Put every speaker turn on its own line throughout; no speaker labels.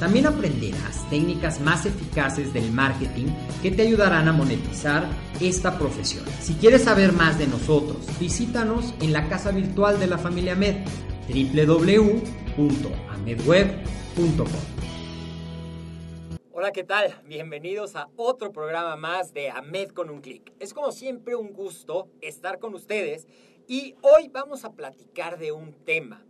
También aprenderás técnicas más eficaces del marketing que te ayudarán a monetizar esta profesión. Si quieres saber más de nosotros, visítanos en la casa virtual de la familia Med, www.amedweb.com. Hola, ¿qué tal? Bienvenidos a otro programa más de AMED con un clic. Es como siempre un gusto estar con ustedes y hoy vamos a platicar de un tema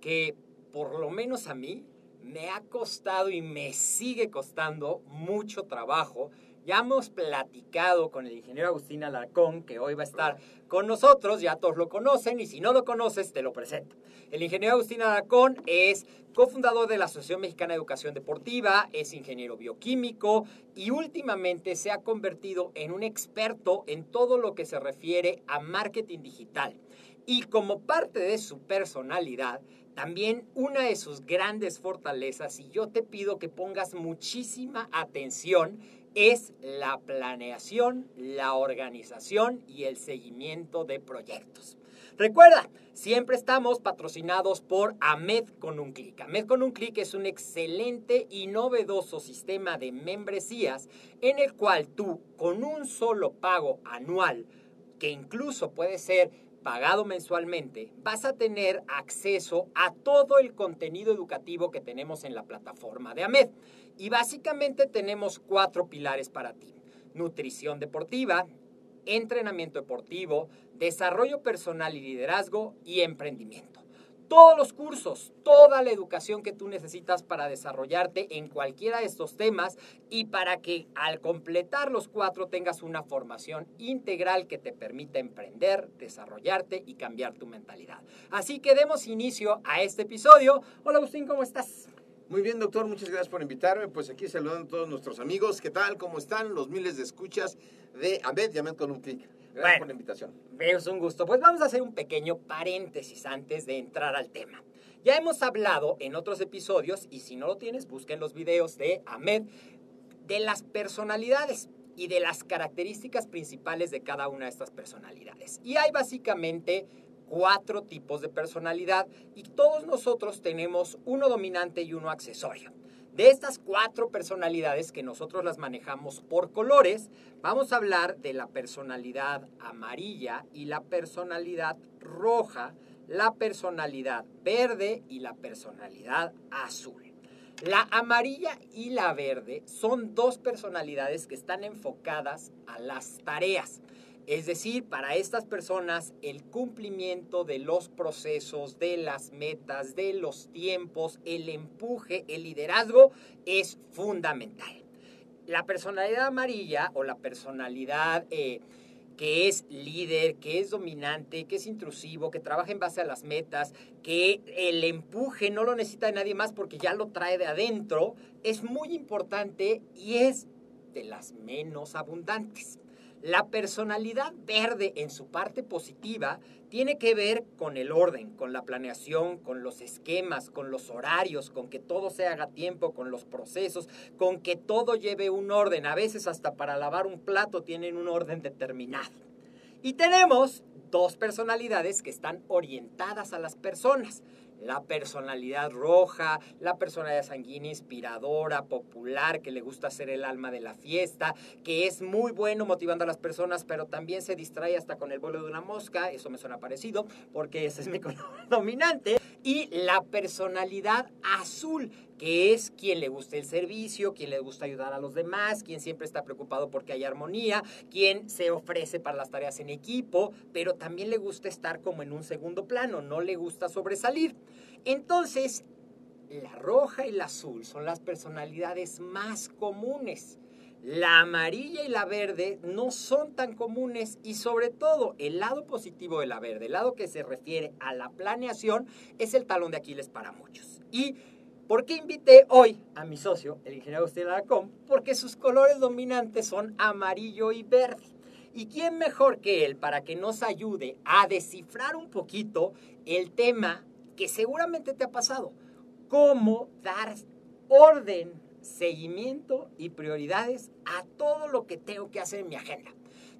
que por lo menos a mí me ha costado y me sigue costando mucho trabajo. Ya hemos platicado con el ingeniero Agustín Alarcón, que hoy va a estar con nosotros, ya todos lo conocen y si no lo conoces, te lo presento. El ingeniero Agustín Alarcón es cofundador de la Asociación Mexicana de Educación Deportiva, es ingeniero bioquímico y últimamente se ha convertido en un experto en todo lo que se refiere a marketing digital. Y como parte de su personalidad, también una de sus grandes fortalezas, y yo te pido que pongas muchísima atención, es la planeación, la organización y el seguimiento de proyectos. Recuerda, siempre estamos patrocinados por AMED con un clic. AMED con un clic es un excelente y novedoso sistema de membresías en el cual tú, con un solo pago anual, que incluso puede ser pagado mensualmente, vas a tener acceso a todo el contenido educativo que tenemos en la plataforma de AMED. Y básicamente tenemos cuatro pilares para ti. Nutrición deportiva, entrenamiento deportivo, desarrollo personal y liderazgo y emprendimiento todos los cursos, toda la educación que tú necesitas para desarrollarte en cualquiera de estos temas y para que al completar los cuatro tengas una formación integral que te permita emprender, desarrollarte y cambiar tu mentalidad. Así que demos inicio a este episodio. Hola Agustín, ¿cómo estás?
Muy bien, doctor, muchas gracias por invitarme. Pues aquí saludando a todos nuestros amigos. ¿Qué tal? ¿Cómo están? Los miles de escuchas de Abed y con un clic. Gracias por la invitación.
Es un gusto. Pues vamos a hacer un pequeño paréntesis antes de entrar al tema. Ya hemos hablado en otros episodios, y si no lo tienes, busquen los videos de Ahmed, de las personalidades y de las características principales de cada una de estas personalidades. Y hay básicamente cuatro tipos de personalidad y todos nosotros tenemos uno dominante y uno accesorio. De estas cuatro personalidades que nosotros las manejamos por colores, vamos a hablar de la personalidad amarilla y la personalidad roja, la personalidad verde y la personalidad azul. La amarilla y la verde son dos personalidades que están enfocadas a las tareas. Es decir, para estas personas el cumplimiento de los procesos, de las metas, de los tiempos, el empuje, el liderazgo es fundamental. La personalidad amarilla o la personalidad eh, que es líder, que es dominante, que es intrusivo, que trabaja en base a las metas, que el empuje no lo necesita de nadie más porque ya lo trae de adentro, es muy importante y es de las menos abundantes. La personalidad verde en su parte positiva tiene que ver con el orden, con la planeación, con los esquemas, con los horarios, con que todo se haga a tiempo, con los procesos, con que todo lleve un orden. A veces hasta para lavar un plato tienen un orden determinado. Y tenemos dos personalidades que están orientadas a las personas. La personalidad roja, la personalidad sanguínea, inspiradora, popular, que le gusta ser el alma de la fiesta, que es muy bueno motivando a las personas, pero también se distrae hasta con el vuelo de una mosca, eso me suena parecido, porque ese es mi color dominante, y la personalidad azul, que es quien le gusta el servicio, quien le gusta ayudar a los demás, quien siempre está preocupado porque hay armonía, quien se ofrece para las tareas en equipo, pero también le gusta estar como en un segundo plano, no le gusta sobresalir. Entonces, la roja y la azul son las personalidades más comunes. La amarilla y la verde no son tan comunes y sobre todo el lado positivo de la verde, el lado que se refiere a la planeación, es el talón de Aquiles para muchos. Y ¿Por qué invité hoy a mi socio, el ingeniero Agustín Alarcón? Porque sus colores dominantes son amarillo y verde. ¿Y quién mejor que él para que nos ayude a descifrar un poquito el tema que seguramente te ha pasado? Cómo dar orden, seguimiento y prioridades a todo lo que tengo que hacer en mi agenda.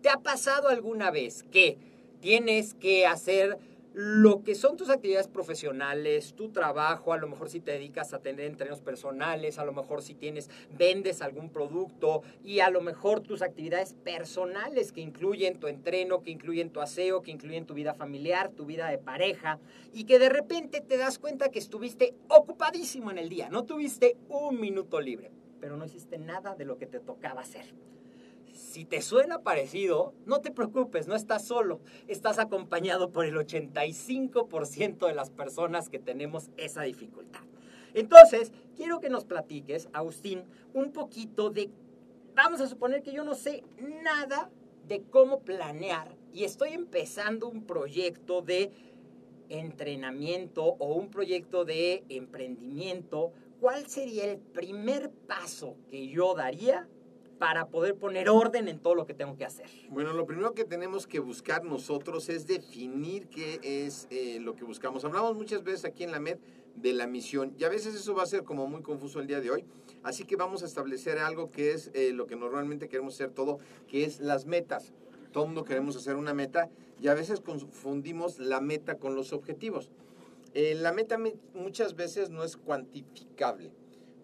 ¿Te ha pasado alguna vez que tienes que hacer lo que son tus actividades profesionales, tu trabajo, a lo mejor si te dedicas a tener entrenos personales, a lo mejor si tienes, vendes algún producto y a lo mejor tus actividades personales que incluyen tu entreno, que incluyen tu aseo, que incluyen tu vida familiar, tu vida de pareja y que de repente te das cuenta que estuviste ocupadísimo en el día, no tuviste un minuto libre, pero no hiciste nada de lo que te tocaba hacer. Si te suena parecido, no te preocupes, no estás solo. Estás acompañado por el 85% de las personas que tenemos esa dificultad. Entonces, quiero que nos platiques, Agustín, un poquito de, vamos a suponer que yo no sé nada de cómo planear y estoy empezando un proyecto de entrenamiento o un proyecto de emprendimiento. ¿Cuál sería el primer paso que yo daría para poder poner orden en todo lo que tengo que hacer?
Bueno, lo primero que tenemos que buscar nosotros es definir qué es eh, lo que buscamos. Hablamos muchas veces aquí en la MED de la misión y a veces eso va a ser como muy confuso el día de hoy. Así que vamos a establecer algo que es eh, lo que normalmente queremos hacer todo, que es las metas. Todo mundo queremos hacer una meta y a veces confundimos la meta con los objetivos. Eh, la meta muchas veces no es cuantificable.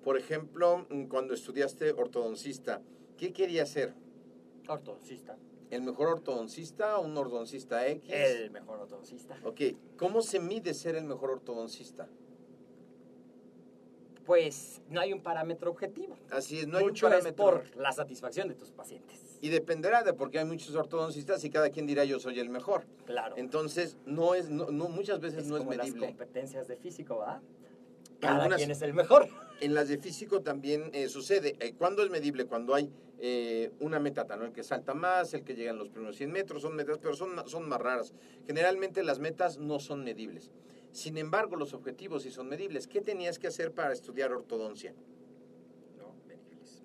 Por ejemplo, cuando estudiaste ortodoncista, ¿Qué quería ser?
Ortodoncista.
¿El mejor ortodoncista o un ortodoncista X?
El mejor ortodoncista.
Ok, ¿cómo se mide ser el mejor ortodoncista?
Pues no hay un parámetro objetivo.
Así es, no hay
Mucho
un parámetro.
es por la satisfacción de tus pacientes.
Y dependerá de porque hay muchos ortodoncistas y cada quien dirá yo soy el mejor.
Claro.
Entonces, no es, no, no- muchas veces
es
no es
como las
medible.
competencias de físico, ¿verdad? Cada
Algunas-
quien es el mejor.
En las de físico también eh, sucede. Eh, ¿Cuándo es medible? Cuando hay eh, una meta, ¿no? El que salta más, el que llega en los primeros 100 metros, son metas, pero son, son más raras. Generalmente las metas no son medibles. Sin embargo, los objetivos sí son medibles. ¿Qué tenías que hacer para estudiar ortodoncia?
No, medibles.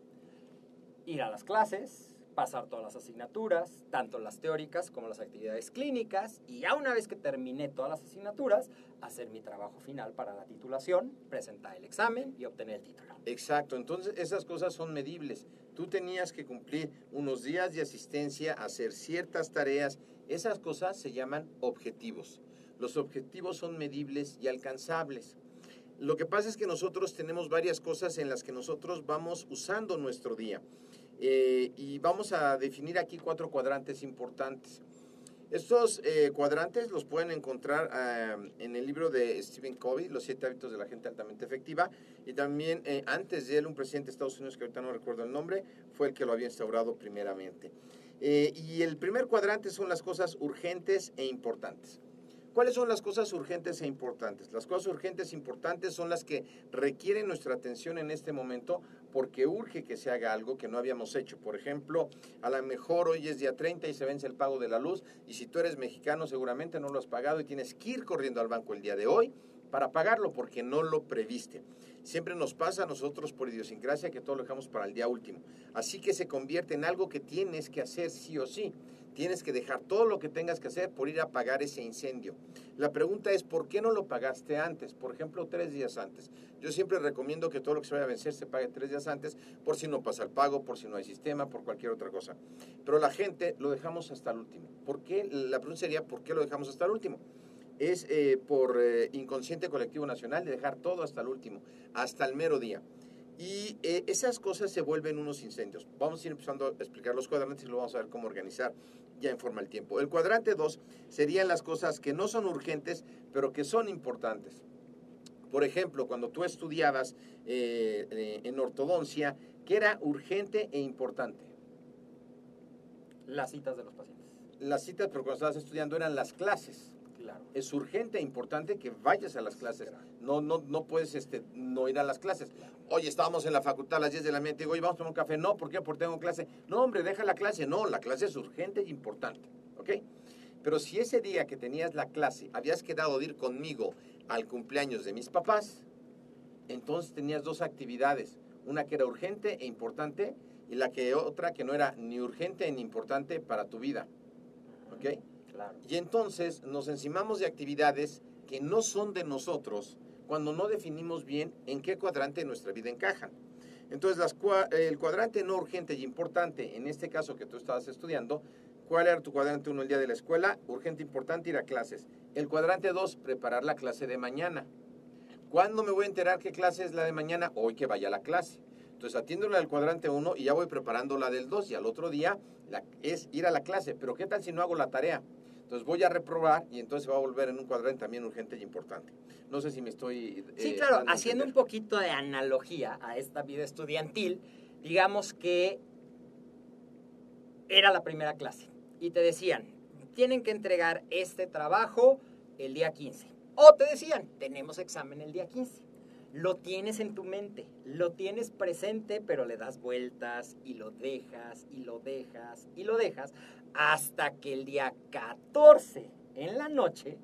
Ir a las clases, pasar todas las asignaturas, tanto las teóricas como las actividades clínicas, y ya una vez que terminé todas las asignaturas, hacer mi trabajo final para la titulación, presentar el examen y obtener el título.
Exacto, entonces esas cosas son medibles. Tú tenías que cumplir unos días de asistencia, hacer ciertas tareas. Esas cosas se llaman objetivos. Los objetivos son medibles y alcanzables. Lo que pasa es que nosotros tenemos varias cosas en las que nosotros vamos usando nuestro día. Eh, y vamos a definir aquí cuatro cuadrantes importantes. Estos eh, cuadrantes los pueden encontrar ah, en el libro de Stephen Covey, Los siete hábitos de la gente altamente efectiva, y también eh, antes de él un presidente de Estados Unidos, que ahorita no recuerdo el nombre, fue el que lo había instaurado primeramente. Y el primer cuadrante son las cosas urgentes e importantes. ¿Cuáles son las cosas urgentes e importantes? Las cosas urgentes e importantes son las que requieren nuestra atención en este momento porque urge que se haga algo que no habíamos hecho. Por ejemplo, a lo mejor hoy es día 30 y se vence el pago de la luz y si tú eres mexicano seguramente no lo has pagado y tienes que ir corriendo al banco el día de hoy para pagarlo porque no lo previste. Siempre nos pasa a nosotros por idiosincrasia que todo lo dejamos para el día último. Así que se convierte en algo que tienes que hacer sí o sí. Tienes que dejar todo lo que tengas que hacer por ir a pagar ese incendio. La pregunta es, ¿por qué no lo pagaste antes? Por ejemplo, tres días antes. Yo siempre recomiendo que todo lo que se vaya a vencer se pague tres días antes, por si no pasa el pago, por si no hay sistema, por cualquier otra cosa. Pero la gente lo dejamos hasta el último. ¿Por qué? La pregunta sería, ¿por qué lo dejamos hasta el último? es eh, por eh, inconsciente colectivo nacional de dejar todo hasta el último, hasta el mero día. Y eh, esas cosas se vuelven unos incendios. Vamos a ir empezando a explicar los cuadrantes y lo vamos a ver cómo organizar ya en forma el tiempo. El cuadrante 2 serían las cosas que no son urgentes, pero que son importantes. Por ejemplo, cuando tú estudiabas eh, eh, en ortodoncia, ¿qué era urgente e importante?
Las citas de los pacientes.
Las citas, pero cuando estabas estudiando eran las clases.
Claro.
Es urgente e importante que vayas a las clases. No, no, no puedes este, no ir a las clases. Oye, estábamos en la facultad a las 10 de la mañana, te digo, oye, vamos a tomar un café. No, ¿por qué? Porque tengo clase. No, hombre, deja la clase. No, la clase es urgente e importante. ¿Ok? Pero si ese día que tenías la clase habías quedado de ir conmigo al cumpleaños de mis papás, entonces tenías dos actividades. Una que era urgente e importante y la que otra que no era ni urgente ni importante para tu vida. ¿Ok? Y entonces nos encimamos de actividades que no son de nosotros cuando no definimos bien en qué cuadrante nuestra vida encajan. Entonces, el cuadrante no urgente y importante, en este caso que tú estabas estudiando, ¿cuál era tu cuadrante 1 el día de la escuela? Urgente, importante, ir a clases. El cuadrante 2, preparar la clase de mañana. ¿Cuándo me voy a enterar qué clase es la de mañana? Hoy que vaya a la clase. Entonces atiendo la del cuadrante 1 y ya voy preparando la del 2 y al otro día es ir a la clase. Pero ¿qué tal si no hago la tarea? Entonces voy a reprobar y entonces va a volver en un cuadrante también urgente y importante. No sé si me estoy...
Sí,
eh,
claro,
dando a
haciendo un poquito de analogía a esta vida estudiantil, digamos que era la primera clase y te decían, tienen que entregar este trabajo el día 15. O te decían, tenemos examen el día 15. Lo tienes en tu mente, lo tienes presente, pero le das vueltas y lo dejas y lo dejas y lo dejas hasta que el día 14 en la noche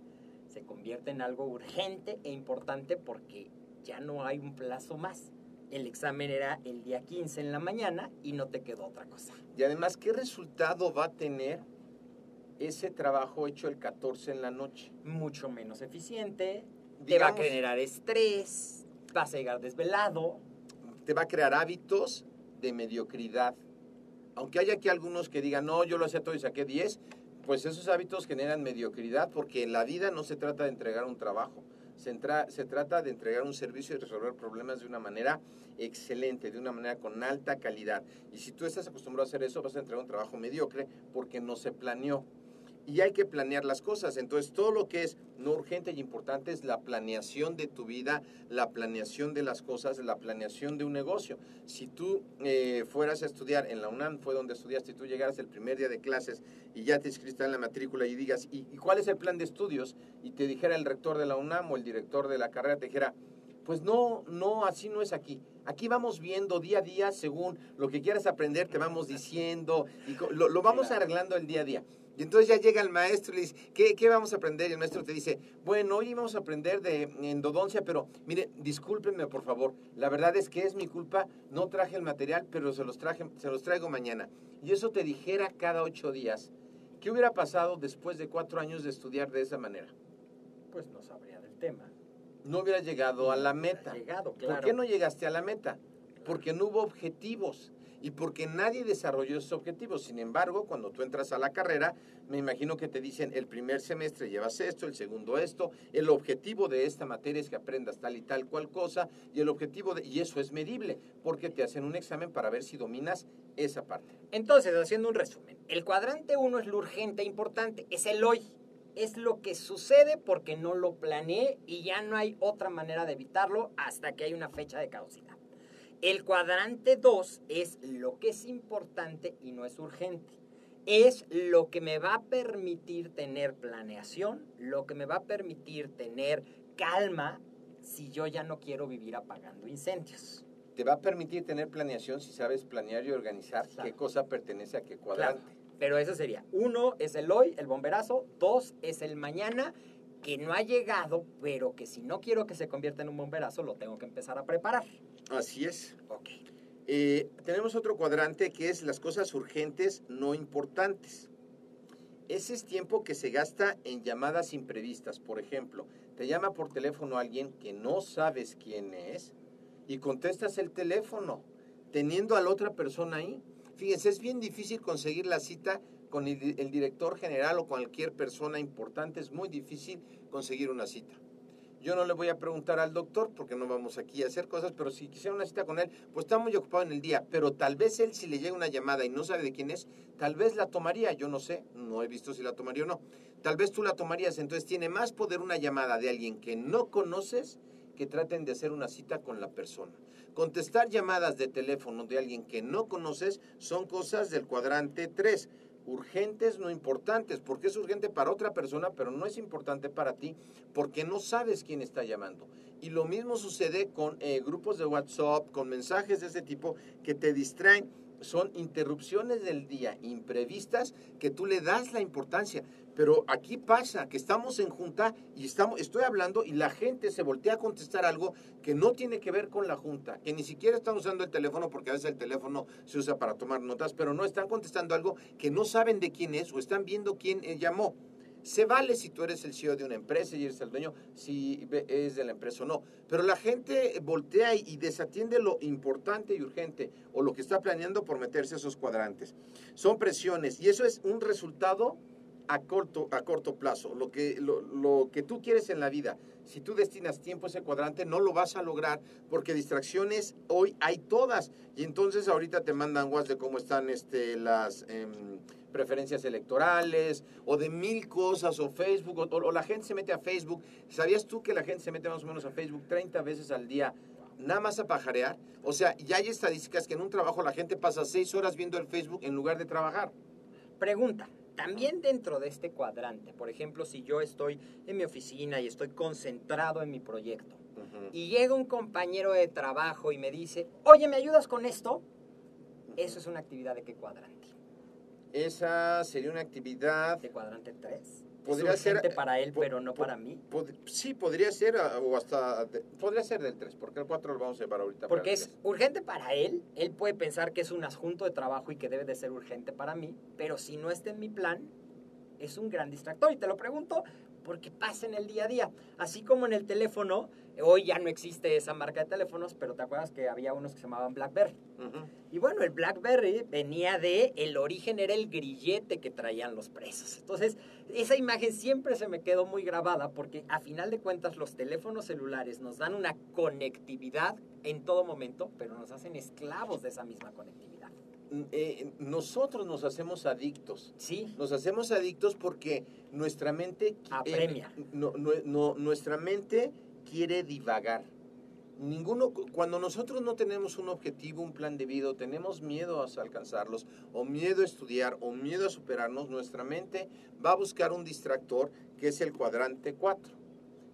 se convierte en algo urgente e importante porque ya no hay un plazo más. El examen era el día 15 en la mañana y no te quedó otra cosa.
Y además, ¿qué resultado va a tener ese trabajo hecho el 14 en la noche?
Mucho menos eficiente, te va a generar estrés, vas a llegar desvelado.
te va a crear hábitos de mediocridad. Aunque haya aquí algunos que digan, no, yo lo hacía todo y saqué 10, pues esos hábitos generan mediocridad porque en la vida no se trata de entregar un trabajo, se, entra- se trata de entregar un servicio y resolver problemas de una manera excelente, de una manera con alta calidad. Y si tú estás acostumbrado a hacer eso, vas a entregar un trabajo mediocre porque no se planeó. Y hay que planear las cosas. Entonces, todo lo que es no urgente y importante es la planeación de tu vida, la planeación de las cosas, la planeación de un negocio. Si tú eh, fueras a estudiar en la UNAM, fue donde estudiaste, y tú llegaras el primer día de clases y ya te inscribiste en la matrícula y digas, ¿y, y cuál es el plan de estudios? Y te dijera el rector de la UNAM o el director de la carrera, te dijera, pues no, no, así no es aquí. Aquí vamos viendo día a día según lo que quieras aprender, te vamos diciendo y lo, lo vamos arreglando el día a día. Y entonces ya llega el maestro y le dice, ¿qué, qué vamos a aprender? Y el maestro te dice, bueno, hoy vamos a aprender de endodoncia, pero mire, discúlpenme por favor, la verdad es que es mi culpa, no traje el material, pero se los, traje, se los traigo mañana. Y eso te dijera cada ocho días. ¿Qué hubiera pasado después de cuatro años de estudiar de esa manera?
Pues no sabría del tema.
No hubieras llegado a la meta.
Llegado, claro.
¿Por qué no llegaste a la meta? Porque no hubo objetivos y porque nadie desarrolló esos objetivos. Sin embargo, cuando tú entras a la carrera, me imagino que te dicen el primer semestre llevas esto, el segundo esto, el objetivo de esta materia es que aprendas tal y tal cual cosa y el objetivo de y eso es medible porque te hacen un examen para ver si dominas esa parte.
Entonces, haciendo un resumen, el cuadrante 1 es lo urgente e importante, es el hoy. Es lo que sucede porque no lo planeé y ya no hay otra manera de evitarlo hasta que hay una fecha de caducidad. El cuadrante 2 es lo que es importante y no es urgente. Es lo que me va a permitir tener planeación, lo que me va a permitir tener calma si yo ya no quiero vivir apagando incendios.
Te va a permitir tener planeación si sabes planear y organizar
Claro.
qué cosa pertenece a qué
Claro,
cuadrante.
pero eso sería, uno es el hoy, el bomberazo, dos es el mañana, que no ha llegado, pero que si no quiero que se convierta en un bomberazo, lo tengo que empezar a preparar.
Así es.
Ok.
Eh, tenemos otro cuadrante que es las cosas urgentes no importantes. Ese es tiempo que se gasta en llamadas imprevistas. Por ejemplo, te llama por teléfono alguien que no sabes quién es y contestas el teléfono teniendo a la otra persona ahí. Fíjense, es bien difícil conseguir la cita con el, el director general o cualquier persona importante es muy difícil conseguir una cita. Yo no le voy a preguntar al doctor porque no vamos aquí a hacer cosas, pero si quisiera una cita con él, pues está muy ocupado en el día. Pero tal vez él, si le llega una llamada y no sabe de quién es, tal vez la tomaría. Yo no sé, no he visto si la tomaría o no. Tal vez tú la tomarías. Entonces tiene más poder una llamada de alguien que no conoces que traten de hacer una cita con la persona. Contestar llamadas de teléfono de alguien que no conoces son cosas del cuadrante 3 urgentes, no importantes, porque es urgente para otra persona, pero no es importante para ti, porque no sabes quién está llamando. Y lo mismo sucede con eh, grupos de WhatsApp, con mensajes de ese tipo que te distraen. Son interrupciones del día imprevistas que tú le das la importancia. Pero aquí pasa que estamos en junta y estamos, estoy hablando y la gente se voltea a contestar algo que no tiene que ver con la junta, que ni siquiera están usando el teléfono porque a veces el teléfono se usa para tomar notas, pero no están contestando algo que no saben de quién es o están viendo quién eh, llamó. Se vale si tú eres el CEO de una empresa y eres el dueño, si es de la empresa o no. Pero la gente voltea y desatiende lo importante y urgente o lo que está planeando por meterse a esos cuadrantes. Son presiones y eso es un resultado a corto, a corto plazo. Lo que, lo, lo que tú quieres en la vida, si tú destinas tiempo a ese cuadrante, no lo vas a lograr porque distracciones hoy hay todas. Y entonces ahorita te mandan WhatsApp de cómo están este, las... Eh, preferencias electorales o de mil cosas o Facebook o, o, la gente se mete a Facebook. ¿Sabías tú que la gente se mete más o menos a Facebook 30 veces al día nada más a pajarear? O sea, ya hay estadísticas que en un trabajo la gente pasa 6 horas viendo el Facebook en lugar de trabajar.
Pregunta. También dentro de este cuadrante, por ejemplo, si yo estoy en mi oficina y estoy concentrado en mi proyecto uh -huh. y llega un compañero de trabajo y me dice, oye, ¿me ayudas con esto? Eso es una actividad de qué cuadrante?
Esa sería una actividad...
¿De cuadrante 3?
Podría
es
ser
para él, pero no para mí.
Pod, sí, podría ser, o hasta. Podría ser del 3, porque el 4 lo vamos a llevar ahorita.
Porque es urgente para él. Él puede pensar que es un asunto de trabajo y que debe de ser urgente para mí, pero si no está en mi plan, es un gran distractor. Y te lo pregunto porque pasa en el día a día. Así como en el teléfono, hoy ya no existe esa marca de teléfonos, pero te acuerdas que había unos que se llamaban BlackBerry. Uh -huh. Y bueno, el BlackBerry venía de, el origen era el grillete que traían los presos. Entonces, esa imagen siempre se me quedó muy grabada porque a final de cuentas los teléfonos celulares nos dan una conectividad en todo momento, pero nos hacen esclavos de esa misma conectividad.
Eh, nosotros nos hacemos adictos.
Sí.
Nos hacemos adictos porque nuestra mente
apremia.
Eh, no, no, no, nuestra mente quiere divagar. Ninguno, cuando nosotros no tenemos un objetivo, un plan de vida, tenemos miedo a alcanzarlos, o miedo a estudiar, o miedo a superarnos, nuestra mente va a buscar un distractor que es el cuadrante 4.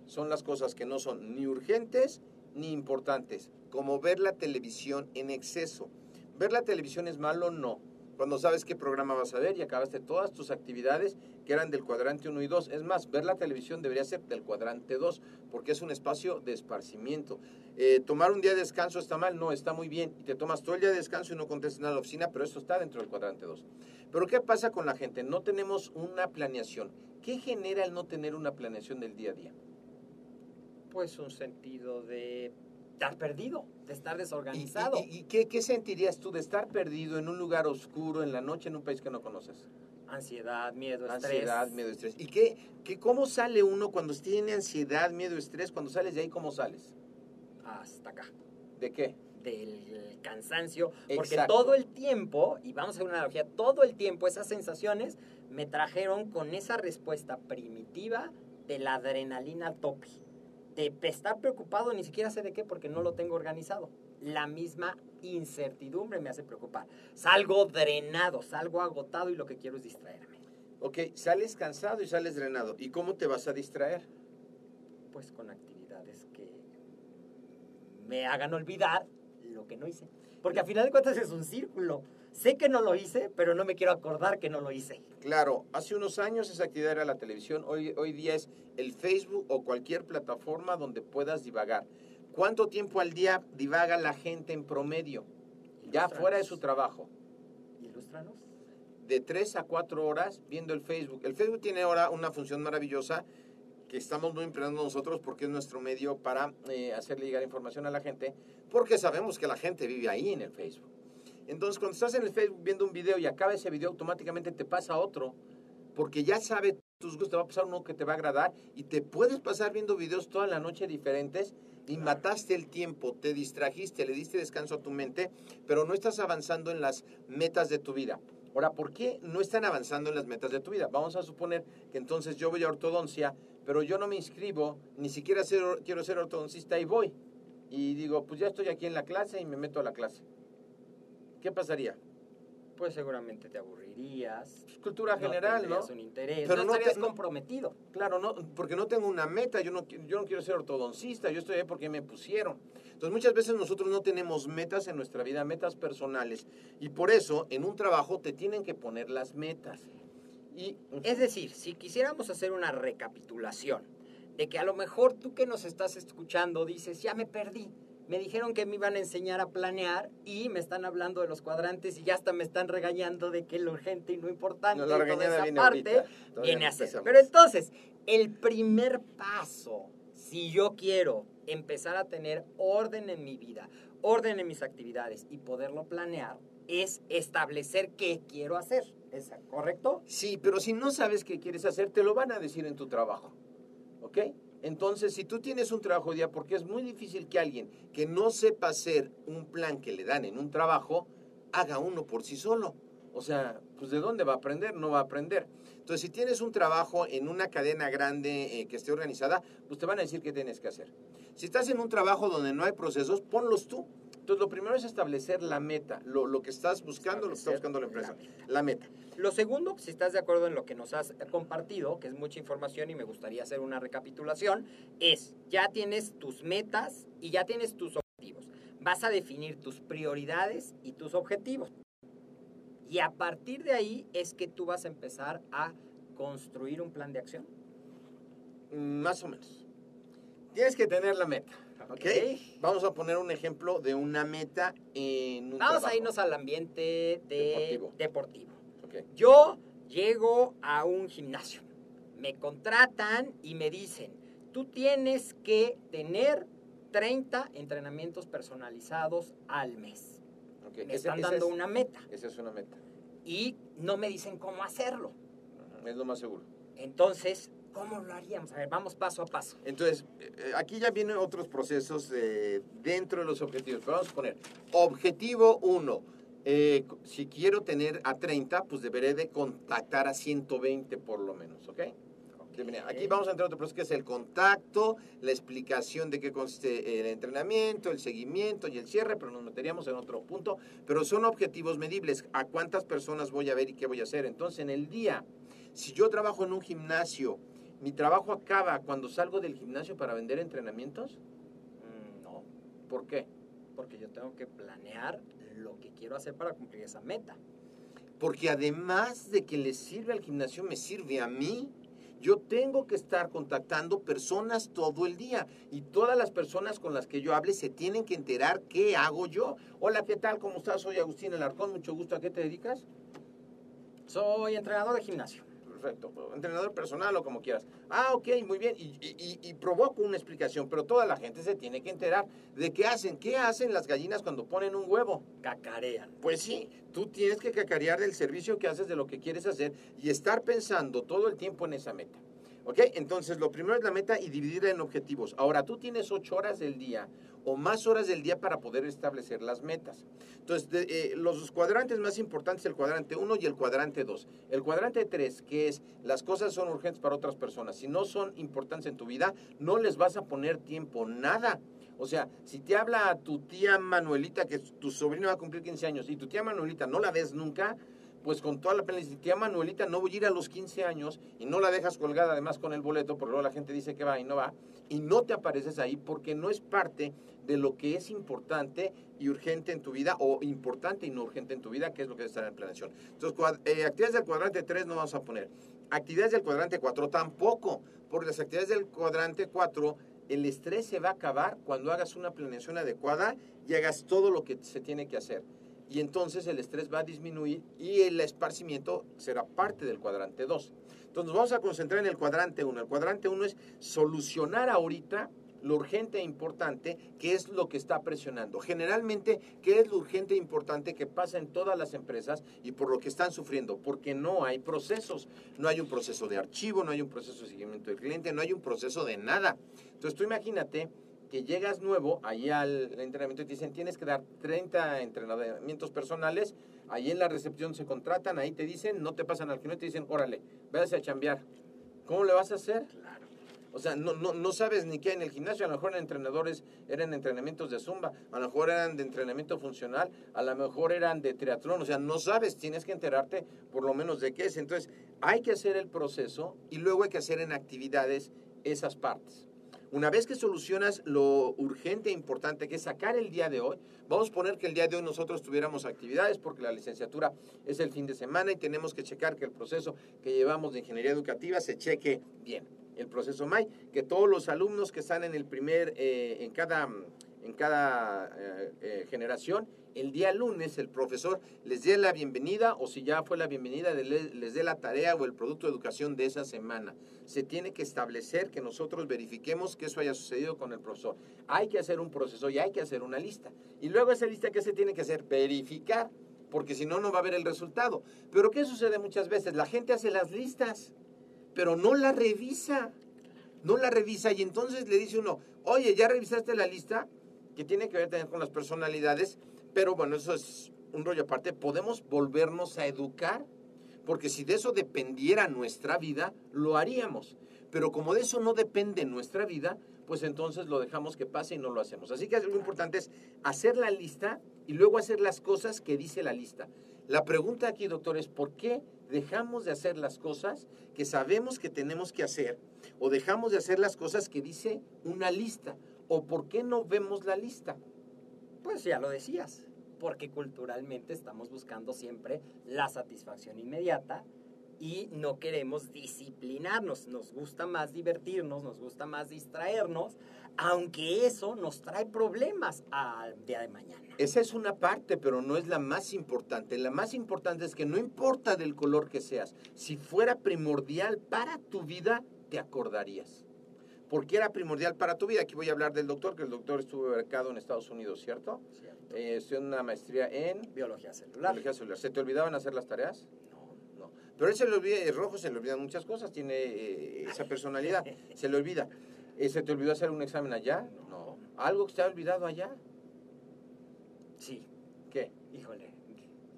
Son las cosas que no son ni urgentes ni importantes, como ver la televisión en exceso. ¿Ver la televisión es malo? No. Cuando sabes qué programa vas a ver y acabaste todas tus actividades que eran del cuadrante 1 y 2. Es más, ver la televisión debería ser del cuadrante 2, porque es un espacio de esparcimiento. Eh, tomar un día de descanso está mal, no, está muy bien. Y te tomas todo el día de descanso y no contestas nada la oficina, pero eso está dentro del cuadrante 2. Pero ¿qué pasa con la gente? No tenemos una planeación. ¿Qué genera el no tener una planeación del día a día?
Pues un sentido de estar perdido, de estar desorganizado.
¿Y, y, y qué, qué, sentirías tú de estar perdido en un lugar oscuro, en la noche, en un país que no conoces?
Ansiedad, miedo, estrés.
Ansiedad, miedo, estrés. ¿Y qué, qué, cómo sale uno cuando tiene ansiedad, miedo, estrés? Cuando sales de ahí, ¿cómo sales?
Hasta acá.
¿De qué?
Del cansancio. Porque Exacto. todo el tiempo, y vamos a hacer una analogía, todo el tiempo esas sensaciones me trajeron con esa respuesta primitiva de la adrenalina tope de estar preocupado ni siquiera sé de qué porque no lo tengo organizado. La misma incertidumbre me hace preocupar. Salgo drenado, salgo agotado y lo que quiero es distraerme.
Ok, sales cansado y sales drenado. ¿Y cómo te vas a distraer?
Pues con actividades que me hagan olvidar lo que no hice. Porque a final de cuentas es un círculo. Sé que no lo hice, pero no me quiero acordar que no lo hice.
Claro, hace unos años esa actividad era la televisión, hoy, hoy día es el Facebook o cualquier plataforma donde puedas divagar. ¿Cuánto tiempo al día divaga la gente en promedio? Ya fuera de su trabajo.
Ilústranos.
De 3 a 4 horas viendo el Facebook. El Facebook tiene ahora una función maravillosa que estamos muy empleando nosotros porque es nuestro medio para eh, hacerle llegar información a la gente, porque sabemos que la gente vive ahí en el Facebook. Entonces, cuando estás en el Facebook viendo un video y acaba ese video, automáticamente te pasa otro, porque ya sabe tus gustos, te va a pasar uno que te va a agradar y te puedes pasar viendo videos toda la noche diferentes y mataste el tiempo, te distrajiste, le diste descanso a tu mente, pero no estás avanzando en las metas de tu vida. Ahora, ¿por qué no están avanzando en las metas de tu vida? Vamos a suponer que entonces yo voy a ortodoncia, pero yo no me inscribo, ni siquiera ser- quiero ser ortodoncista y voy. Y digo, pues ya estoy aquí en la clase y me meto a la clase. ¿Qué pasaría?
Pues seguramente te aburrirías.
Pues, cultura general, ¿no?
tendrías un interés.
Pero
no
no te-
estarías
no-
comprometido.
Claro, no, porque no tengo una meta, yo no, qui- yo no quiero ser ortodoncista, yo estoy ahí porque me pusieron. Entonces muchas veces nosotros no tenemos metas en nuestra vida, metas personales, y por eso en un trabajo te tienen que poner las metas. Y
Es decir, si quisiéramos hacer una recapitulación de que a lo mejor tú que nos estás escuchando dices, ya me perdí. Me dijeron que me iban a enseñar a planear y me están hablando de los cuadrantes y ya hasta me están regañando de que lo urgente y lo importante
No,
y toda esa
viene
parte
ahorita, todavía
viene
no
a ser. Pero entonces, el primer paso, si yo quiero empezar a tener orden en mi vida, orden en mis actividades y poderlo planear, es establecer qué quiero hacer. ¿Es correcto?
Sí, pero si no sabes qué quieres hacer, te lo van a decir en tu trabajo. ¿Ok? Entonces, si tú tienes un trabajo día, porque es muy difícil que alguien que no sepa hacer un plan que le dan en un trabajo, haga uno por sí solo. O sea, pues ¿de dónde va a aprender? No va a aprender. Entonces, si tienes un trabajo en una cadena grande eh, que esté organizada, pues te van a decir qué tienes que hacer. Si estás en un trabajo donde no hay procesos, ponlos tú. Entonces, lo primero es establecer la meta, lo, lo que estás buscando, lo que está buscando la empresa. La meta.
Lo segundo, si estás de acuerdo en lo que nos has compartido, que es mucha información y me gustaría hacer una recapitulación, es ya tienes tus metas y ya tienes tus objetivos. Vas a definir tus prioridades y tus objetivos. Y a partir de ahí es que tú vas a empezar a construir un plan de acción.
Mm, Más o menos. Tienes que tener la meta. ¿Ok?
Ok.
Vamos a poner un ejemplo de una meta en un
Vamos a irnos al ambiente de-
Deportivo.
deportivo. Yo llego a un gimnasio, me contratan y me dicen, tú tienes que tener 30 entrenamientos personalizados al mes.
ok.
Me
Ese-
están dando
es-
una meta
Esa es una meta.
y no me dicen cómo hacerlo.
Es lo más seguro.
Entonces, ¿cómo lo haríamos? A ver, vamos paso a paso.
Entonces, eh, aquí ya vienen otros procesos eh, dentro de los objetivos. Pero vamos a poner, objetivo 1. si quiero tener a 30, pues deberé de contactar a 120 por lo menos, ¿ok? Aquí vamos a entrar a otro proceso que es el contacto, la explicación de qué consiste el entrenamiento, el seguimiento y el cierre, pero nos meteríamos en otro punto. Pero son objetivos medibles. ¿A cuántas personas voy a ver y qué voy a hacer? Entonces, en el día, si yo trabajo en un gimnasio, ¿mi trabajo acaba cuando salgo del gimnasio para vender entrenamientos?
Mm, no,
¿Por qué?
porque yo tengo que planear lo que quiero hacer para cumplir esa meta.
Porque además de que le sirve al gimnasio, me sirve a mí. Yo tengo que estar contactando personas todo el día y todas las personas con las que yo hable se tienen que enterar qué hago yo. Hola, ¿qué tal? ¿Cómo estás? Soy Agustín Alarcón, mucho gusto. ¿A qué te dedicas?
Soy entrenador de gimnasio.
Perfecto, entrenador personal o como quieras. Ah, ok, muy bien. Y, y- y- provoco una explicación, pero toda la gente se tiene que enterar de qué hacen. ¿Qué hacen las gallinas cuando ponen un huevo?
Cacarean.
Pues sí, tú tienes que cacarear del servicio que haces, de lo que quieres hacer y estar pensando todo el tiempo en esa meta. ¿Ok? Entonces, lo primero es la meta y dividirla en objetivos. Ahora, tú tienes ocho horas del día o más horas del día para poder establecer las metas. Entonces, de- eh, los cuadrantes más importantes, el cuadrante 1 y el cuadrante 2. El cuadrante 3, que es las cosas son urgentes para otras personas. Si no son importantes en tu vida, no les vas a poner tiempo, nada. O sea, si te habla tu tía Manuelita, que tu sobrino va a cumplir 15 años, y tu tía Manuelita no la ves nunca, pues con toda la pena, Manuelita, no voy a ir a los 15 años, y no la dejas colgada además con el boleto, porque luego la gente dice que va y no va, y no te apareces ahí porque no es parte de lo que es importante y urgente en tu vida, o importante y no urgente en tu vida, que es lo que estar en planeación. Entonces, eh, actividades del cuadrante 3 no vamos a poner. Actividades del cuadrante 4 tampoco, porque las actividades del cuadrante 4 el estrés se va a acabar cuando hagas una planeación adecuada y hagas todo lo que se tiene que hacer. Y entonces el estrés va a disminuir y el esparcimiento será parte del cuadrante 2. Entonces vamos a concentrar en el cuadrante 1. El cuadrante 1 es solucionar ahorita lo urgente e importante, que es lo que está presionando. Generalmente, ¿qué es lo urgente e importante que pasa en todas las empresas y por lo que están sufriendo? Porque no hay procesos. No hay un proceso de archivo, no hay un proceso de seguimiento del cliente, no hay un proceso de nada. Entonces tú imagínate que llegas nuevo ahí al entrenamiento y te dicen tienes que dar 30 entrenamientos personales, ahí en la recepción se contratan, ahí te dicen, no te pasan al cliente, te dicen, órale, váyase a chambear. ¿Cómo le vas a hacer? O sea, no, no, no sabes ni qué hay en el gimnasio, a lo mejor eran entrenadores, eran entrenamientos de zumba, a lo mejor eran de entrenamiento funcional, a lo mejor eran de triatlón, o sea, no sabes, tienes que enterarte por lo menos de qué es. Entonces, hay que hacer el proceso y luego hay que hacer en actividades esas partes. Una vez que solucionas lo urgente e importante que es sacar el día de hoy, vamos a poner que el día de hoy nosotros tuviéramos actividades porque la licenciatura es el fin de semana y tenemos que checar que el proceso que llevamos de ingeniería educativa se cheque bien. El proceso MAI, que todos los alumnos que están en el primer, eh, en cada, en cada eh, eh, generación, el día lunes el profesor les dé la bienvenida o si ya fue la bienvenida, les dé la tarea o el producto de educación de esa semana. Se tiene que establecer que nosotros verifiquemos que eso haya sucedido con el profesor. Hay que hacer un proceso y hay que hacer una lista. Y luego esa lista que se tiene que hacer, verificar, porque si no, no va a haber el resultado. Pero ¿qué sucede muchas veces? La gente hace las listas, pero no la revisa. No la revisa y entonces le dice uno, oye, ¿ya revisaste la lista? Que tiene que ver también con las personalidades pero bueno, eso es un rollo aparte. Podemos volvernos a educar, porque si de eso dependiera nuestra vida, lo haríamos. Pero como de eso no depende nuestra vida, pues entonces lo dejamos que pase y no lo hacemos. Así que lo importante es hacer la lista y luego hacer las cosas que dice la lista. La pregunta aquí, doctor, es ¿por qué dejamos de hacer las cosas que sabemos que tenemos que hacer? ¿O dejamos de hacer las cosas que dice una lista? ¿O por qué no vemos la lista?
Pues ya lo decías, porque culturalmente estamos buscando siempre la satisfacción inmediata y no queremos disciplinarnos, nos gusta más divertirnos, nos gusta más distraernos, aunque eso nos trae problemas al día de mañana.
Esa es una parte, pero no es la más importante. La más importante es que no importa del color que seas, si fuera primordial para tu vida, te acordarías. Porque era primordial para tu vida. Aquí voy a hablar del doctor, que el doctor estuvo becado en Estados Unidos, ¿cierto?
¿Cierto?
Eh, estudió una maestría en
Biología celular.
biología celular. ¿Se te olvidaban hacer las tareas?
No.
No. Pero él se le olvida, es rojo, se le olvidan muchas cosas, tiene eh, esa personalidad, se le olvida. Eh, ¿Se te olvidó hacer un examen allá?
No.
¿Algo que te ha olvidado allá?
Sí,
¿Qué?
híjole.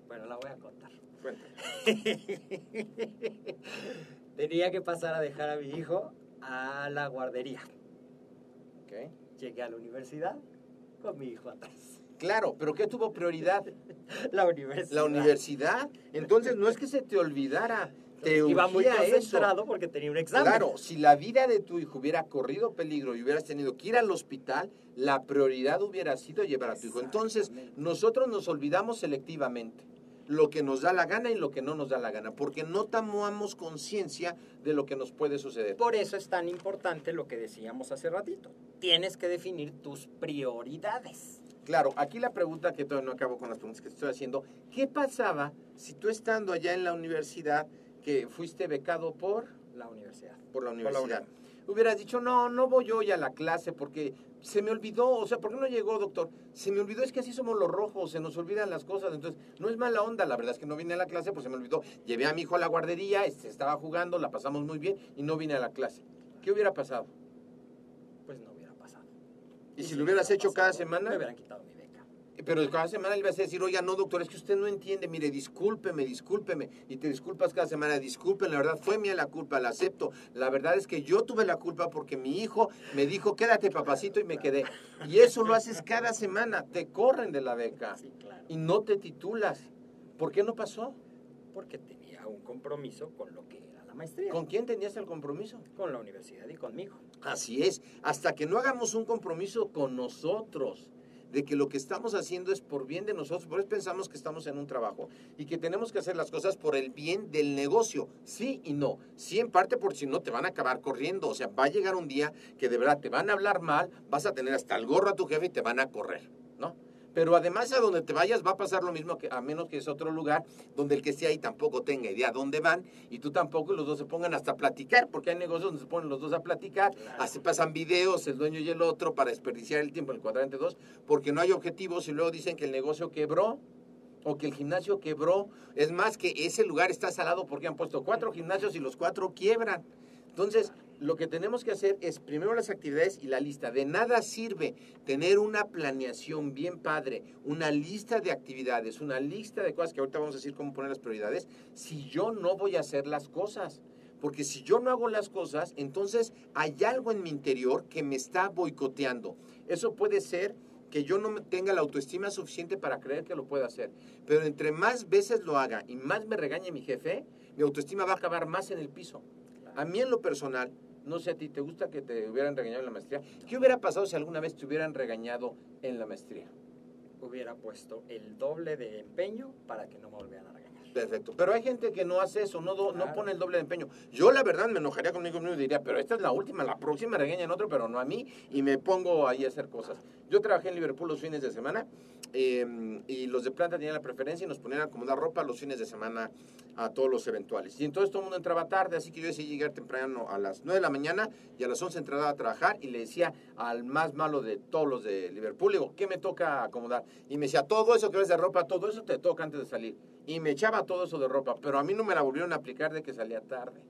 Bueno, la voy a contar.
Cuéntame.
Tenía que pasar a dejar a mi hijo a la guardería. Llegué a la universidad con mi hijo atrás.
Claro, pero ¿qué tuvo prioridad?
La universidad.
La universidad. Entonces no es que se te olvidara, te
Iba muy
eso.
concentrado porque tenía un examen.
Claro, si la vida de tu hijo hubiera corrido peligro y hubieras tenido que ir al hospital, la prioridad hubiera sido llevar a tu hijo. Entonces, nosotros nos olvidamos selectivamente lo que nos da la gana y lo que no nos da la gana, porque no tomamos conciencia de lo que nos puede suceder.
Por eso es tan importante lo que decíamos hace ratito. Tienes que definir tus prioridades.
Claro, aquí la pregunta que todavía no acabo con las preguntas que te estoy haciendo, ¿qué pasaba si tú estando allá en la universidad, que fuiste becado por,
La universidad.
por la
la
universidad, hubieras dicho, no, no voy hoy a la clase porque se me olvidó, o sea, ¿por qué no llegó, doctor? Se me olvidó, es que así somos los rojos, se nos olvidan las cosas, entonces no es mala onda, la verdad es que no vine a la clase, pues se me olvidó. Llevé a mi hijo a la guardería, este, estaba jugando, la pasamos muy bien y no vine a la clase. ¿Qué hubiera pasado?
Pues no hubiera pasado.
¿Y si lo hubieras hecho cada semana?
Me hubieran quitado mi.
Pero cada semana le vas a decir, oiga, no, doctor, es que usted no entiende, mire, discúlpeme, discúlpeme. Y te disculpas cada semana, disculpen, la verdad fue mía la culpa, la acepto. La verdad es que yo tuve la culpa porque mi hijo me dijo, quédate papacito, y me quedé. Y eso lo haces cada semana, te corren de la beca
Sí, claro.
y no te titulas. ¿Por qué no pasó?
Porque tenía un compromiso con lo que era la maestría.
¿Con quién tenías el compromiso?
con la universidad y conmigo.
Así es, hasta que no hagamos un compromiso con nosotros, de que lo que estamos haciendo es por bien de nosotros, por eso pensamos que estamos en un trabajo y que tenemos que hacer las cosas por el bien del negocio, sí y no, sí en parte por si no te van a acabar corriendo, o sea, va a llegar un día que de verdad te van a hablar mal, vas a tener hasta el gorro a tu jefe y te van a correr. Pero además a donde te vayas va a pasar lo mismo, que, a menos que es otro lugar donde el que esté ahí tampoco tenga idea dónde van y tú tampoco, y los dos se pongan hasta a platicar, porque hay negocios donde se ponen los dos a platicar, así pasan videos, el dueño y el otro, para desperdiciar el tiempo en el cuadrante 2, porque no hay objetivos y luego dicen que el negocio quebró o que el gimnasio quebró. Es más que ese lugar está salado porque han puesto cuatro gimnasios y los cuatro quiebran. Entonces, lo que tenemos que hacer es primero las actividades y la lista. De nada sirve tener una planeación bien padre, una lista de actividades, una lista de cosas que ahorita vamos a decir cómo poner las prioridades, si yo no voy a hacer las cosas. Porque si yo no hago las cosas, entonces hay algo en mi interior que me está boicoteando. Eso puede ser que yo no tenga la autoestima suficiente para creer que lo puedo hacer. Pero entre más veces lo haga y más me regañe mi jefe, mi autoestima va a acabar más en el piso. A mí en lo personal, no sé a ti, ¿te gusta que te hubieran regañado en la maestría? ¿Qué hubiera pasado si alguna vez te hubieran regañado en la maestría?
Hubiera puesto el doble de empeño para que no me volvieran a.
Perfecto. Pero hay gente que no hace eso, no, do- no pone el doble de empeño. Yo la verdad me enojaría conmigo mismo y diría, pero esta es la última, la próxima regaña en otro, pero no a mí, y me pongo ahí a hacer cosas. Yo trabajé en Liverpool los fines de semana eh, y los de planta tenían la preferencia y nos ponían a acomodar ropa los fines de semana a todos los eventuales. Y entonces todo el mundo entraba tarde, así que yo decidí llegar temprano a las 9 de la mañana y a las 11 entraba a trabajar y le decía al más malo de todos los de Liverpool, digo, ¿qué me toca acomodar? Y me decía, todo eso que ves de ropa, todo eso te toca antes de salir. Y me echaba todo eso de ropa, pero a mí no me la volvieron a aplicar de que salía tarde.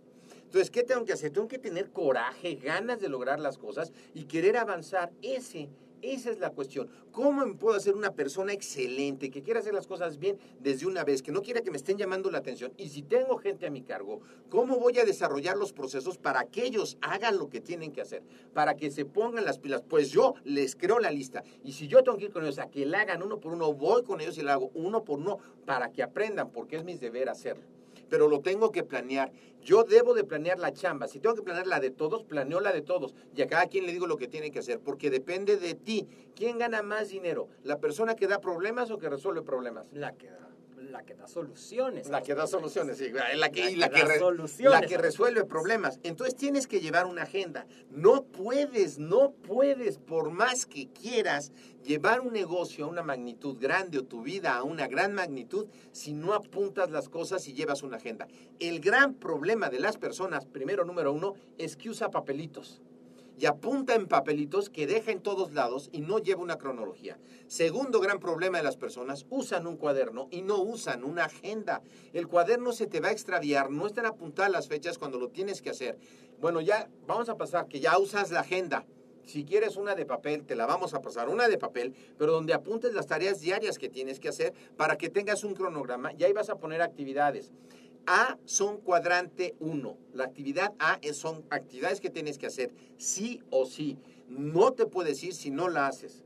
Entonces, ¿qué tengo que hacer? Tengo que tener coraje, ganas de lograr las cosas y querer avanzar. Ese, esa es la cuestión. ¿Cómo puedo hacer una persona excelente, que quiera hacer las cosas bien desde una vez, que no quiera que me estén llamando la atención? Y si tengo gente a mi cargo, ¿cómo voy a desarrollar los procesos para que ellos hagan lo que tienen que hacer? Para que se pongan las pilas. Pues yo les creo la lista. Y si yo tengo que ir con ellos a que la hagan uno por uno, voy con ellos y la hago uno por uno para que aprendan, porque es mi deber hacerlo pero lo tengo que planear. Yo debo de planear la chamba. Si tengo que planear la de todos, planeo la de todos. Y a cada quien le digo lo que tiene que hacer, porque depende de ti. ¿Quién gana más dinero? ¿La persona que da problemas o que resuelve problemas?
La que da, la que da soluciones.
La que da soluciones, sí, la que,
La
y la
que
re- la resuelve problemas. Entonces tienes que llevar una agenda. No puedes, no puedes, por más que quieras, llevar un negocio a una magnitud grande o tu vida a una gran magnitud si no apuntas las cosas y llevas una agenda. El gran problema de las personas, primero número uno, es que usa papelitos y apunta en papelitos que deja en todos lados y no lleva una cronología. Segundo gran problema de las personas, usan un cuaderno y no usan una agenda. El cuaderno se te va a extraviar, no están apuntadas las fechas cuando lo tienes que hacer. Bueno, ya vamos a pasar que ya usas la agenda. Si quieres una de papel, te la vamos a pasar, una de papel, pero donde apuntes las tareas diarias que tienes que hacer para que tengas un cronograma y ahí vas a poner actividades. A son cuadrante 1. La actividad A son actividades que tienes que hacer sí o sí. No te puedes ir si no la haces.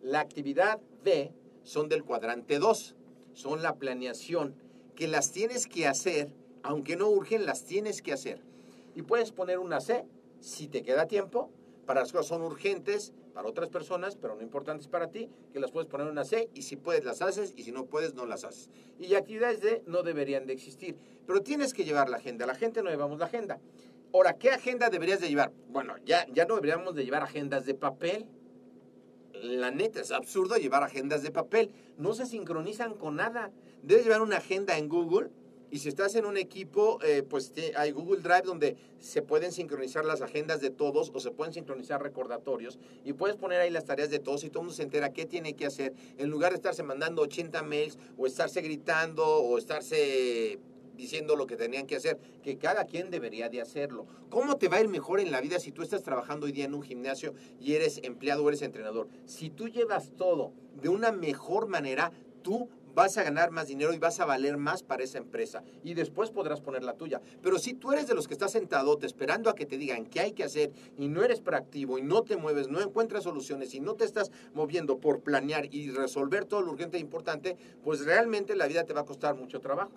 La actividad B son del cuadrante 2. Son la planeación, que las tienes que hacer, aunque no urgen, las tienes que hacer. Y puedes poner una C si te queda tiempo. Para las cosas son urgentes para otras personas, pero no importantes para ti, que las puedes poner una C y si puedes las haces y si no puedes no las haces. Y actividades D no deberían de existir, pero tienes que llevar la agenda. La gente no llevamos la agenda. Ahora, ¿qué agenda deberías de llevar? Bueno, ya, ya no deberíamos de llevar agendas de papel. La neta, es absurdo llevar agendas de papel. No se sincronizan con nada. Debes llevar una agenda en Google y si estás en un equipo, eh, pues hay Google Drive donde se pueden sincronizar las agendas de todos o se pueden sincronizar recordatorios y puedes poner ahí las tareas de todos y todo el mundo se entera qué tiene que hacer en lugar de estarse mandando 80 mails o estarse gritando o estarse diciendo lo que tenían que hacer, que cada quien debería de hacerlo. ¿Cómo te va a ir mejor en la vida si tú estás trabajando hoy día en un gimnasio y eres empleado o eres entrenador? Si tú llevas todo de una mejor manera, tú vas a ganar más dinero y vas a valer más para esa empresa. Y después podrás poner la tuya. Pero si tú eres de los que estás sentado esperando a que te digan qué hay que hacer y no eres proactivo y no te mueves, no encuentras soluciones y no te estás moviendo por planear y resolver todo lo urgente e importante, pues realmente la vida te va a costar mucho trabajo.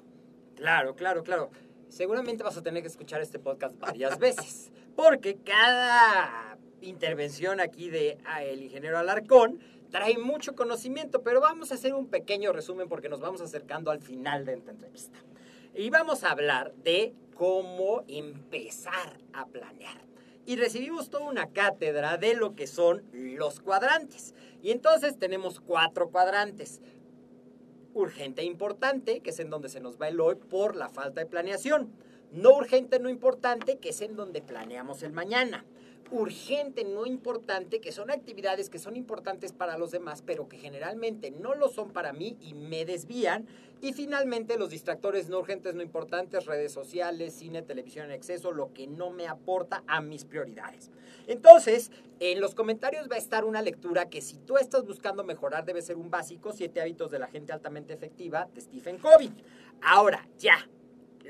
Claro, claro, claro. Seguramente vas a tener que escuchar este podcast varias veces, porque cada intervención aquí de ah, el ingeniero Alarcón trae mucho conocimiento, pero vamos a hacer un pequeño resumen porque nos vamos acercando al final de esta entrevista. Y vamos a hablar de cómo empezar a planear.
y recibimos toda una cátedra de lo que son los cuadrantes. Y entonces tenemos cuatro cuadrantes. Urgente e importante, que es en donde se nos va el hoy por la falta de planeación. No urgente, no importante, que es en donde planeamos el mañana urgente, no importante, que son actividades que son importantes para los demás, pero que generalmente no lo son para mí y me desvían. Y finalmente los distractores no urgentes, no importantes, redes sociales, cine, televisión en exceso, lo que no me aporta a mis prioridades. Entonces, en los comentarios va a estar una lectura que si tú estás buscando mejorar debe ser un básico, siete hábitos de la gente altamente efectiva de Stephen Covey. Ahora, ya,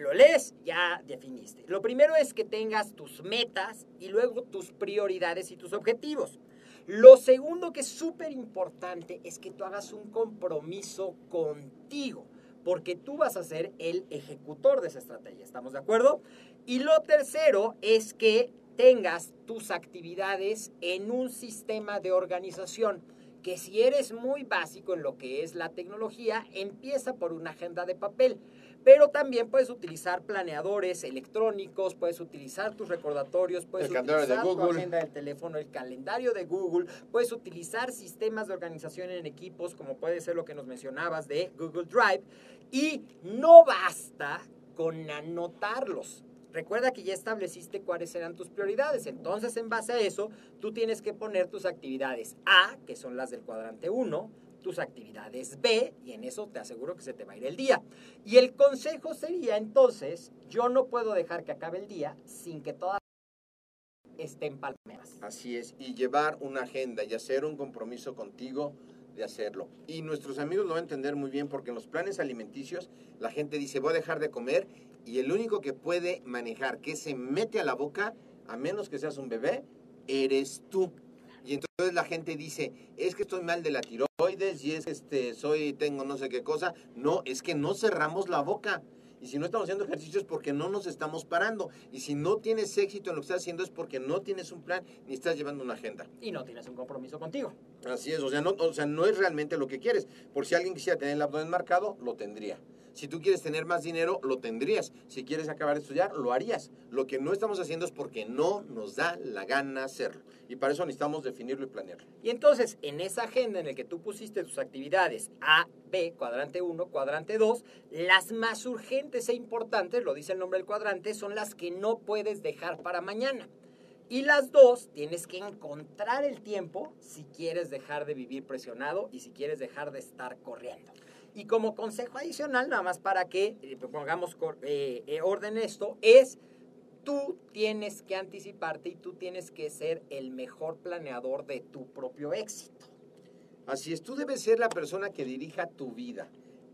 lo lees, ya definiste. Lo primero es que tengas tus metas y luego tus prioridades y tus objetivos. Lo segundo que es súper importante es que tú hagas un compromiso contigo, porque tú vas a ser el ejecutor de esa estrategia, ¿estamos de acuerdo? Y lo tercero es que tengas tus actividades en un sistema de organización que si eres muy básico en lo que es la tecnología, empieza por una agenda de papel. Pero también puedes utilizar planeadores electrónicos, puedes utilizar tus recordatorios, puedes
El calendario de
utilizar tu agenda del teléfono, el calendario de Google, puedes utilizar sistemas de organización en equipos, como puede ser lo que nos mencionabas de Google Drive. Y no basta con anotarlos. Recuerda que ya estableciste cuáles serán tus prioridades. Entonces, en base a eso, tú tienes que poner tus actividades A, que son las del cuadrante 1, tus actividades B, y en eso te aseguro que se te va a ir el día. Y el consejo sería entonces, yo no puedo dejar que acabe el día sin que todas estén palmeras.
Así es, y llevar una agenda y hacer un compromiso contigo de hacerlo. Y nuestros amigos lo van a entender muy bien porque en los planes alimenticios la gente dice voy a dejar de comer y el único que puede manejar que se mete a la boca, a menos que seas un bebé, eres tú. Y entonces la gente dice, es que estoy mal de la tiroides y es que este, soy, tengo no sé qué cosa. No, es que no cerramos la boca. Y si no estamos haciendo ejercicios es porque no nos estamos parando. Y si no tienes éxito en lo que estás haciendo es porque no tienes un plan ni estás llevando una agenda.
Y no tienes un compromiso contigo.
Así es, o sea, no, o sea, no es realmente lo que quieres. Por si alguien quisiera tener el abdomen marcado, lo tendría. Si tú quieres tener más dinero, lo tendrías. Si quieres acabar de estudiar, lo harías. Lo que no estamos haciendo es porque no nos da la gana hacerlo. Y para eso necesitamos definirlo y planearlo.
Y entonces, en esa agenda en la que tú pusiste tus actividades A, B, cuadrante 1, cuadrante 2, las más urgentes e importantes, lo dice el nombre del cuadrante, son las que no puedes dejar para mañana. Y las dos, tienes que encontrar el tiempo si quieres dejar de vivir presionado y si quieres dejar de estar corriendo. Y como consejo adicional, nada más para que eh, pongamos eh, eh, orden en esto, es tú tienes que anticiparte y tú tienes que ser el mejor planeador de tu propio éxito.
Así es, tú debes ser la persona que dirija tu vida.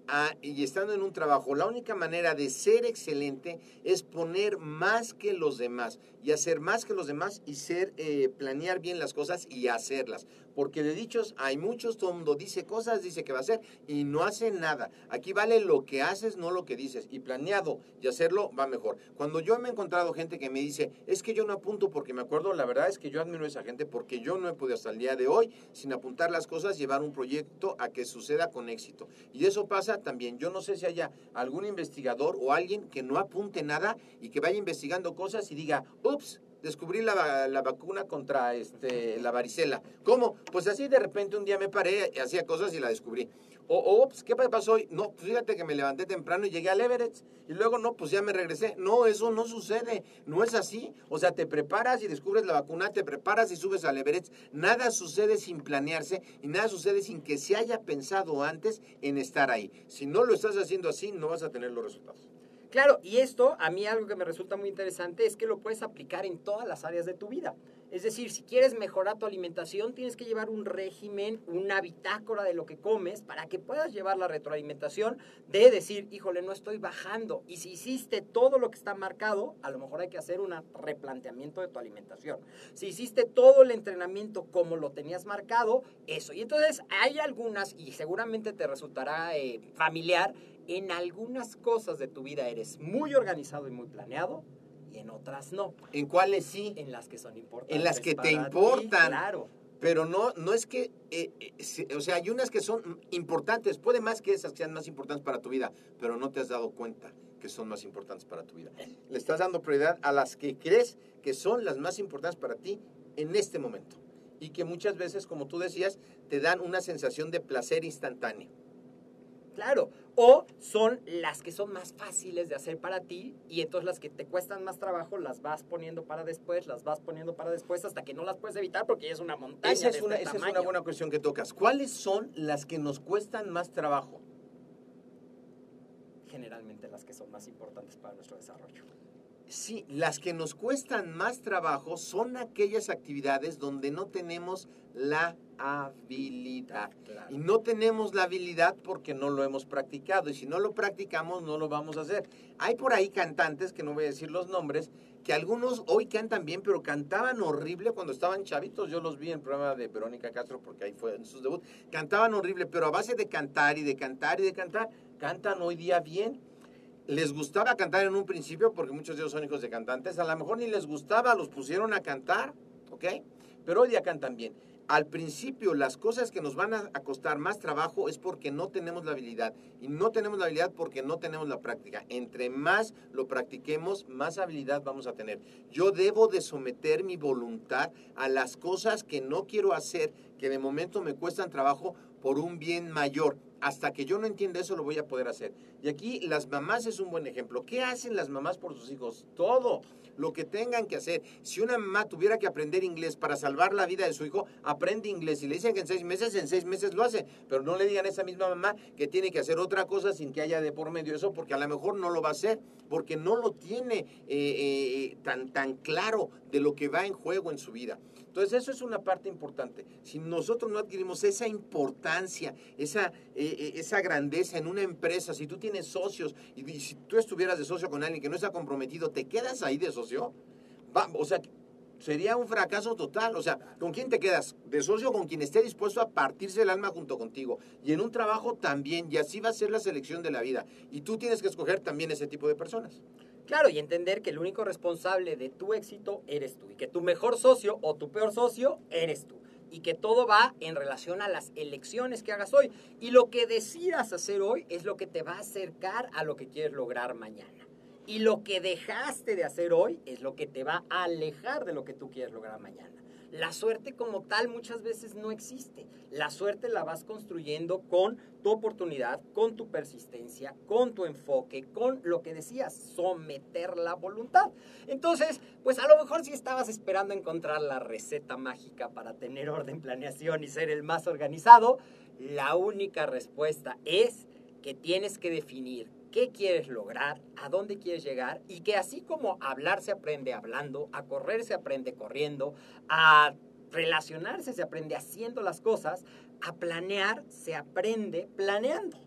Ah, y estando en un trabajo, la única manera de ser excelente es poner más que los demás y hacer más que los demás y ser, planear bien las cosas y hacerlas. Porque de dichos hay muchos, todo mundo dice cosas, dice que va a hacer y no hace nada. Aquí vale lo que haces, no lo que dices. Y planeado y hacerlo va mejor. Cuando yo me he encontrado gente que me dice, es que yo no apunto porque me acuerdo, la verdad es que yo admiro a esa gente porque yo no he podido hasta el día de hoy, sin apuntar las cosas, llevar un proyecto a que suceda con éxito. Y eso pasa también. Yo no sé si haya algún investigador o alguien que no apunte nada y que vaya investigando cosas y diga, ups, descubrí la, la vacuna contra este, la varicela. ¿Cómo? Pues así de repente un día me paré, hacía cosas y la descubrí. O, ¿qué pasó hoy? No, pues fíjate que me levanté temprano y llegué al Everett. Y luego, no, pues ya me regresé. No, eso no sucede. No es así. O sea, te preparas y descubres la vacuna, te preparas y subes al Everett. Nada sucede sin planearse y nada sucede sin que se haya pensado antes en estar ahí. Si no lo estás haciendo así, no vas a tener los resultados.
Claro, y esto a mí algo que me resulta muy interesante es que lo puedes aplicar en todas las áreas de tu vida. Es decir, si quieres mejorar tu alimentación, tienes que llevar un régimen, una bitácora de lo que comes para que puedas llevar la retroalimentación de decir, híjole, no estoy bajando. Y si hiciste todo lo que está marcado, a lo mejor hay que hacer un replanteamiento de tu alimentación. Si hiciste todo el entrenamiento como lo tenías marcado, eso. Y entonces hay algunas, y seguramente te resultará eh, familiar, en algunas cosas de tu vida eres muy organizado y muy planeado y en otras no,
¿En cuáles sí?
en las que son importantes.
En las que te
para ti,
importan.
claro.
Pero no, no es que, eh, eh, o sea, hay unas que son importantes, puede más que esas que sean más importantes para tu vida, pero no te has dado cuenta que son más importantes para tu vida. Le estás dando prioridad a las que crees que son las más importantes para ti en este momento. Y que muchas veces, como tú decías, te dan una sensación de placer instantáneo.
Claro. O son las que son más fáciles de hacer para ti y entonces las que te cuestan más trabajo las vas poniendo para después, las vas poniendo para después hasta que no las puedes evitar porque ya es una montaña.
Esa es
de
una,
este
esa es
tamaño.
una buena cuestión que tocas. ¿Cuáles son las que nos cuestan más trabajo?
Generalmente las que son más importantes para nuestro desarrollo.
Sí, las que nos cuestan más trabajo son aquellas actividades donde no tenemos la habilidad.
Claro.
Y no tenemos la habilidad porque no lo hemos practicado. Y si no lo practicamos, no lo vamos a hacer. Hay por ahí cantantes, que no voy a decir los nombres, que algunos hoy cantan bien, pero cantaban horrible cuando estaban chavitos. Yo los vi en el programa de Verónica Castro, porque ahí fue en sus debut. Cantaban horrible, pero a base de cantar y de cantar y de cantar, cantan hoy día bien les gustaba cantar en un principio, porque muchos de ellos son hijos de cantantes, a lo mejor ni les gustaba, los pusieron a cantar, ¿ok? Pero hoy día cantan bien. Al principio, las cosas que nos van a costar más trabajo es porque no tenemos la habilidad. Y no tenemos la habilidad porque no tenemos la práctica. Entre más lo practiquemos, más habilidad vamos a tener. Yo debo de someter mi voluntad a las cosas que no quiero hacer, que de momento me cuestan trabajo por un bien mayor. Hasta que yo no entienda eso, lo voy a poder hacer. Y aquí las mamás es un buen ejemplo. ¿Qué hacen las mamás por sus hijos? Todo lo que tengan que hacer. Si una mamá tuviera que aprender inglés para salvar la vida de su hijo, aprende inglés. Si le dicen que en seis meses, en seis meses lo hace. Pero no le digan a esa misma mamá que tiene que hacer otra cosa sin que haya de por medio eso, porque a lo mejor no lo va a hacer, porque no lo tiene eh, eh, tan, tan claro de lo que va en juego en su vida. Entonces eso es una parte importante. Si nosotros no adquirimos esa importancia, esa, eh, eh, esa grandeza en una empresa, si tú tienes socios y, si tú estuvieras de socio con alguien que no está comprometido, ¿te quedas ahí de socio? Va, o sea, sería un fracaso total. O sea, ¿con quién te quedas? De socio con quien esté dispuesto a partirse el alma junto contigo. Y en un trabajo también, y así va a ser la selección de la vida. Y tú tienes que escoger también ese tipo de personas.
Claro, y entender que el único responsable de tu éxito eres tú y que tu mejor socio o tu peor socio eres tú. Y que todo va en relación a las elecciones que hagas hoy. Y lo que decidas hacer hoy es lo que te va a acercar a lo que quieres lograr mañana. Y lo que dejaste de hacer hoy es lo que te va a alejar de lo que tú quieres lograr mañana. La suerte como tal muchas veces no existe. La suerte la vas construyendo con tu oportunidad, con tu persistencia, con tu enfoque, con lo que decías, someter la voluntad. Entonces, pues a lo mejor si estabas esperando encontrar la receta mágica para tener orden, planeación y ser el más organizado, la única respuesta es que tienes que definir qué quieres lograr, a dónde quieres llegar y que así como hablar se aprende hablando, a correr se aprende corriendo, a relacionarse se aprende haciendo las cosas, a planear se aprende planeando,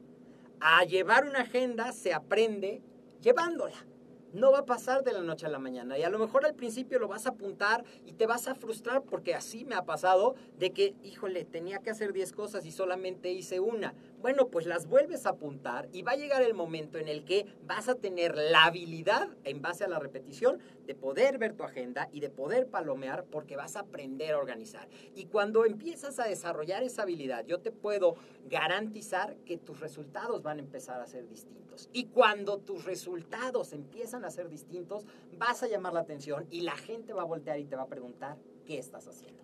a llevar una agenda se aprende llevándola. No va a pasar de la noche a la mañana y a lo mejor al principio lo vas a apuntar y te vas a frustrar porque así me ha pasado de que, híjole, tenía que hacer 10 cosas y solamente hice una. Bueno, pues las vuelves a apuntar y va a llegar el momento en el que vas a tener la habilidad, en base a la repetición, de poder ver tu agenda y de poder palomear porque vas a aprender a organizar. Y cuando empiezas a desarrollar esa habilidad, yo te puedo garantizar que tus resultados van a empezar a ser distintos. Y cuando tus resultados empiezan a ser distintos, vas a llamar la atención y la gente va a voltear y te va a preguntar, ¿qué estás haciendo?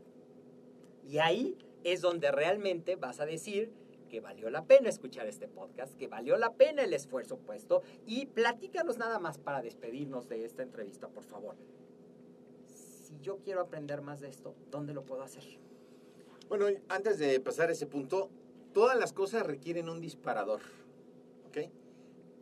Y ahí es donde realmente vas a decir, que valió la pena escuchar este podcast, que valió la pena el esfuerzo puesto y platícanos nada más para despedirnos de esta entrevista, por favor. Si yo quiero aprender más de esto, ¿dónde lo puedo hacer?
Bueno, antes de pasar ese punto, todas las cosas requieren un disparador, ¿ok?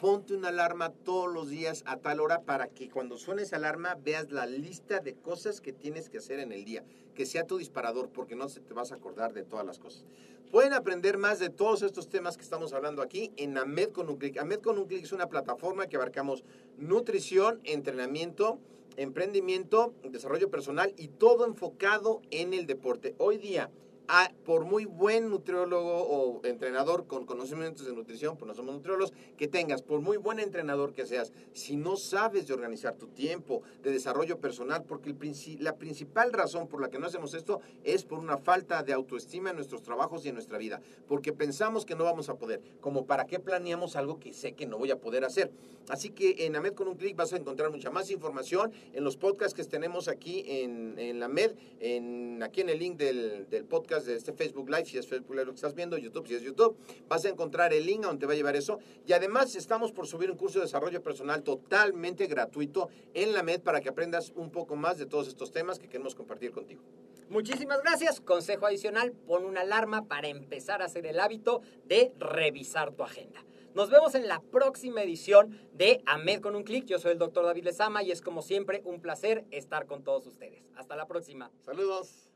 Ponte una alarma todos los días a tal hora para que cuando suene esa alarma veas la lista de cosas que tienes que hacer en el día, que sea tu disparador, porque no se te vas a acordar de todas las cosas. Pueden aprender más de todos estos temas que estamos hablando aquí en AMED con un clic. AMED con un clic es una plataforma que abarcamos nutrición, entrenamiento, emprendimiento, desarrollo personal y todo enfocado en el deporte. Hoy día, por muy buen nutriólogo o entrenador con conocimientos de nutrición, pues no somos nutriólogos, que tengas, por muy buen entrenador que seas, si no sabes de organizar tu tiempo, de desarrollo personal, porque la principal razón por la que no hacemos esto es por una falta de autoestima en nuestros trabajos y en nuestra vida, porque pensamos que no vamos a poder, como para qué planeamos algo que sé que no voy a poder hacer. Así que en AMED con un clic vas a encontrar mucha más información en los podcasts que tenemos aquí en, en la MED, aquí en el link del, del podcast de este Facebook Live, si es Facebook Live lo que estás viendo, YouTube, si es YouTube, vas a encontrar el link a donde te va a llevar eso. Y además estamos por subir un curso de desarrollo personal totalmente gratuito en la MED para que aprendas un poco más de todos estos temas que queremos compartir contigo.
Muchísimas gracias. Consejo adicional, pon una alarma para empezar a hacer el hábito de revisar tu agenda. Nos vemos en la próxima edición de AMED con un clic. Yo soy el doctor David Lezama y es como siempre un placer estar con todos ustedes. Hasta la próxima.
Saludos.